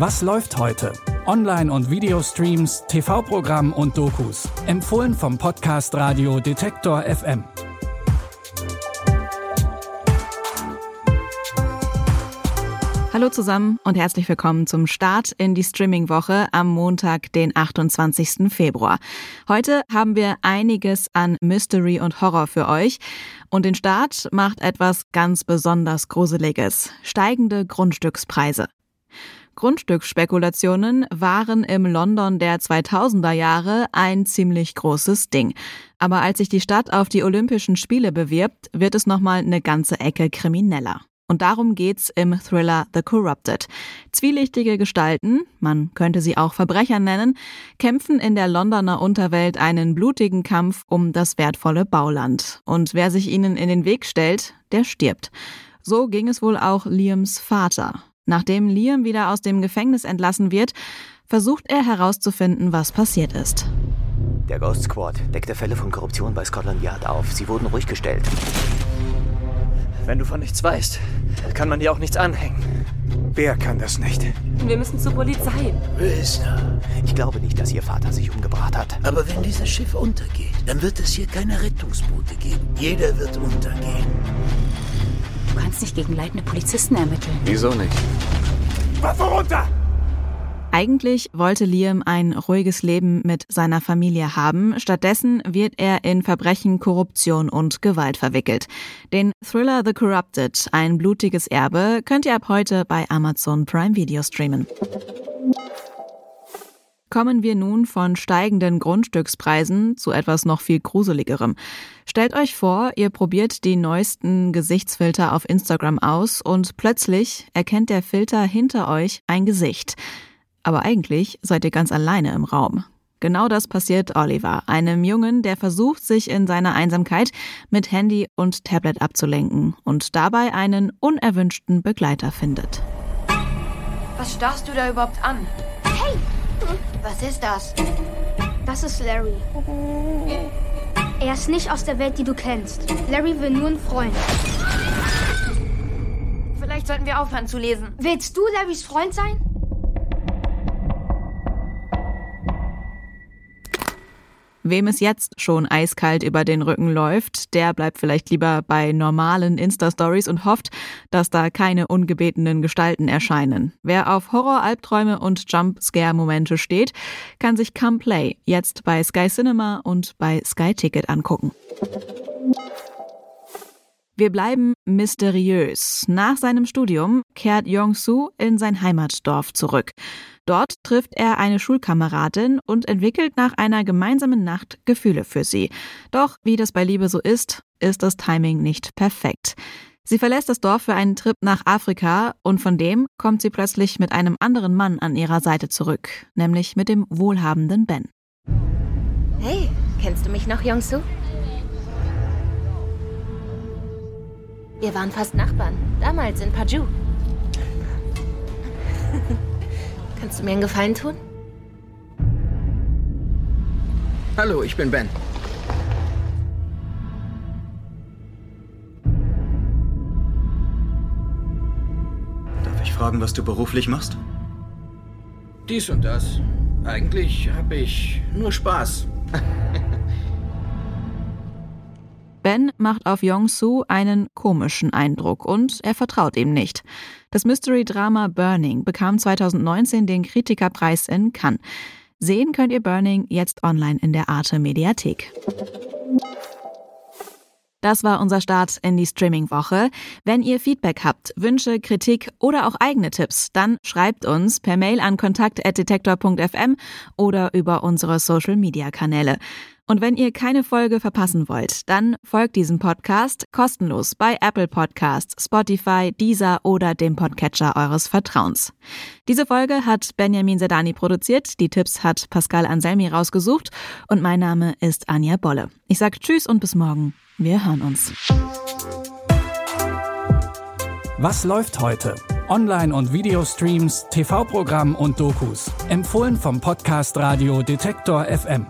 Was läuft heute? Online- und Videostreams, TV-Programm und Dokus. Empfohlen vom Podcast Radio Detektor FM. Hallo zusammen und herzlich willkommen zum Start in die Streaming-Woche am Montag, den 28. Februar. Heute haben wir einiges an Mystery und Horror für euch. Und den Start macht etwas ganz besonders Gruseliges. Steigende Grundstückspreise. Grundstücksspekulationen waren im London der 2000er Jahre ein ziemlich großes Ding. Aber als sich die Stadt auf die Olympischen Spiele bewirbt, wird es nochmal eine ganze Ecke krimineller. Und darum geht's im Thriller The Corrupted. Zwielichtige Gestalten, man könnte sie auch Verbrecher nennen, kämpfen in der Londoner Unterwelt einen blutigen Kampf um das wertvolle Bauland. Und wer sich ihnen in den Weg stellt, der stirbt. So ging es wohl auch Liams Vater. Nachdem Liam wieder aus dem Gefängnis entlassen wird, versucht er herauszufinden, was passiert ist. Der Ghost Squad deckte Fälle von Korruption bei Scotland Yard auf. Sie wurden ruhig gestellt. Wenn du von nichts weißt, kann man dir auch nichts anhängen. Wer kann das nicht? Wir müssen zur Polizei. Rösner. Ich glaube nicht, dass Ihr Vater sich umgebracht hat. Aber wenn dieses Schiff untergeht, dann wird es hier keine Rettungsboote geben. Jeder wird untergehen. Du kannst nicht gegen leitende Polizisten ermitteln. Wieso nicht? Waffe runter! Eigentlich wollte Liam ein ruhiges Leben mit seiner Familie haben. Stattdessen wird er in Verbrechen, Korruption und Gewalt verwickelt. Den Thriller The Corrupted, ein blutiges Erbe, könnt ihr ab heute bei Amazon Prime Video streamen. Kommen wir nun von steigenden Grundstückspreisen zu etwas noch viel gruseligerem. Stellt euch vor, ihr probiert die neuesten Gesichtsfilter auf Instagram aus und plötzlich erkennt der Filter hinter euch ein Gesicht. Aber eigentlich seid ihr ganz alleine im Raum. Genau das passiert Oliver, einem Jungen, der versucht, sich in seiner Einsamkeit mit Handy und Tablet abzulenken und dabei einen unerwünschten Begleiter findet. Was starrst du da überhaupt an? Was ist das? Das ist Larry. Er ist nicht aus der Welt, die du kennst. Larry will nur einen Freund. Vielleicht sollten wir aufhören zu lesen. Willst du Larrys Freund sein? Wem es jetzt schon eiskalt über den Rücken läuft, der bleibt vielleicht lieber bei normalen Insta-Stories und hofft, dass da keine ungebetenen Gestalten erscheinen. Wer auf Horror, Albträume und Jump-Scare-Momente steht, kann sich Come Play jetzt bei Sky Cinema und bei Sky Ticket angucken. Wir bleiben mysteriös. Nach seinem Studium kehrt Yong-Soo in sein Heimatdorf zurück. Dort trifft er eine Schulkameradin und entwickelt nach einer gemeinsamen Nacht Gefühle für sie. Doch wie das bei Liebe so ist, ist das Timing nicht perfekt. Sie verlässt das Dorf für einen Trip nach Afrika und von dem kommt sie plötzlich mit einem anderen Mann an ihrer Seite zurück, nämlich mit dem wohlhabenden Ben. Hey, kennst du mich noch, Yongsu? Wir waren fast Nachbarn, damals in Paju. Kannst du mir einen Gefallen tun? Hallo, ich bin Ben. Darf ich fragen, was du beruflich machst? Dies und das. Eigentlich habe ich nur Spaß. Ben macht auf Yong-Soo einen komischen Eindruck und er vertraut ihm nicht. Das Mystery-Drama Burning bekam 2019 den Kritikerpreis in Cannes. Sehen könnt ihr Burning jetzt online in der Arte Mediathek. Das war unser Start in die Streaming-Woche. Wenn ihr Feedback habt, Wünsche, Kritik oder auch eigene Tipps, dann schreibt uns per Mail an kontakt.detektor.fm oder über unsere Social-Media-Kanäle. Und wenn ihr keine Folge verpassen wollt, dann folgt diesem Podcast kostenlos bei Apple Podcasts, Spotify, Deezer oder dem Podcatcher eures Vertrauens. Diese Folge hat Benjamin Sedani produziert, die Tipps hat Pascal Anselmi rausgesucht und mein Name ist Anja Bolle. Ich sage Tschüss und bis morgen. Wir hören uns. Was läuft heute? Online- und Videostreams, TV-Programm und Dokus. Empfohlen vom Podcast Radio Detektor FM.